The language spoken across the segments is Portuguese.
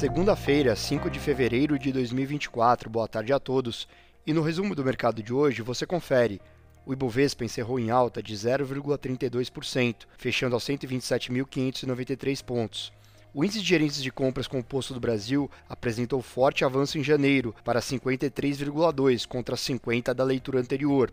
Segunda-feira, 5 de fevereiro de 2024. Boa tarde a todos. E no resumo do mercado de hoje, você confere. O Ibovespa encerrou em alta de 0,32%, fechando aos 127.593 pontos. O índice de gerentes de compras composto do Brasil apresentou forte avanço em janeiro, para 53,2 contra 50 da leitura anterior.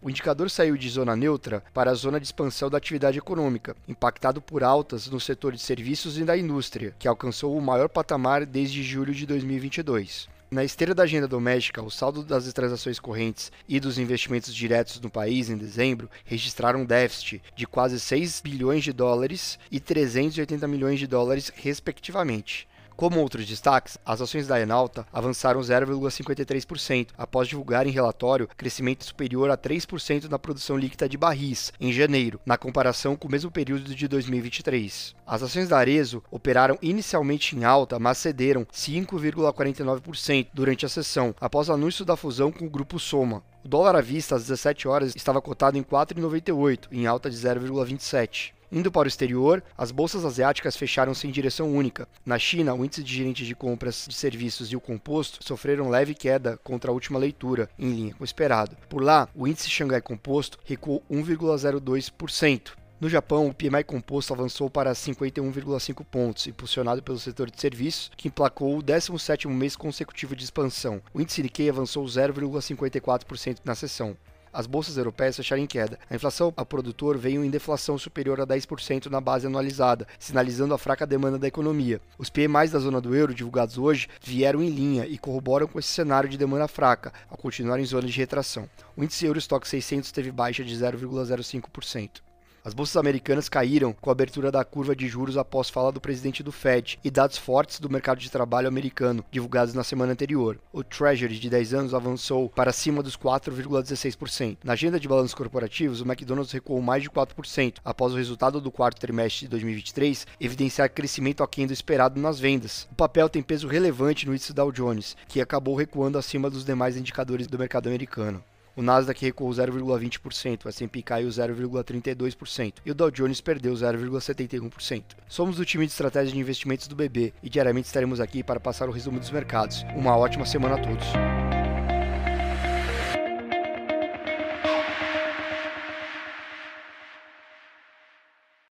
O indicador saiu de zona neutra para a zona de expansão da atividade econômica, impactado por altas no setor de serviços e da indústria, que alcançou o maior patamar desde julho de 2022. Na esteira da agenda doméstica, o saldo das transações correntes e dos investimentos diretos no país em dezembro registraram um déficit de quase 6 bilhões de dólares e 380 milhões de dólares, respectivamente. Como outros destaques, as ações da Enalta avançaram 0,53% após divulgar em relatório crescimento superior a 3% na produção líquida de barris em janeiro, na comparação com o mesmo período de 2023. As ações da Arezo operaram inicialmente em alta, mas cederam 5,49% durante a sessão, após o anúncio da fusão com o grupo Soma. O dólar à vista às 17 horas estava cotado em 4,98, em alta de 0,27. Indo para o exterior, as bolsas asiáticas fecharam-se em direção única. Na China, o índice de gerentes de compras de serviços e o composto sofreram leve queda contra a última leitura, em linha com o esperado. Por lá, o índice Xangai Composto recuou 1,02%. No Japão, o PMI composto avançou para 51,5 pontos, impulsionado pelo setor de serviços, que emplacou o 17º mês consecutivo de expansão. O índice Nikkei avançou 0,54% na sessão as bolsas europeias fecharam em queda. A inflação ao produtor veio em deflação superior a 10% na base anualizada, sinalizando a fraca demanda da economia. Os PMIs da zona do euro, divulgados hoje, vieram em linha e corroboram com esse cenário de demanda fraca, ao continuar em zona de retração. O índice Eurostock 600 teve baixa de 0,05%. As bolsas americanas caíram com a abertura da curva de juros após fala do presidente do Fed e dados fortes do mercado de trabalho americano, divulgados na semana anterior. O Treasury de 10 anos avançou para cima dos 4,16%. Na agenda de balanços corporativos, o McDonald's recuou mais de 4% após o resultado do quarto trimestre de 2023 evidenciar crescimento aquém do esperado nas vendas. O papel tem peso relevante no índice Dow Jones, que acabou recuando acima dos demais indicadores do mercado americano. O Nasdaq recuou 0,20%, o S&P caiu 0,32% e o Dow Jones perdeu 0,71%. Somos do time de estratégia de investimentos do BB e diariamente estaremos aqui para passar o resumo dos mercados. Uma ótima semana a todos.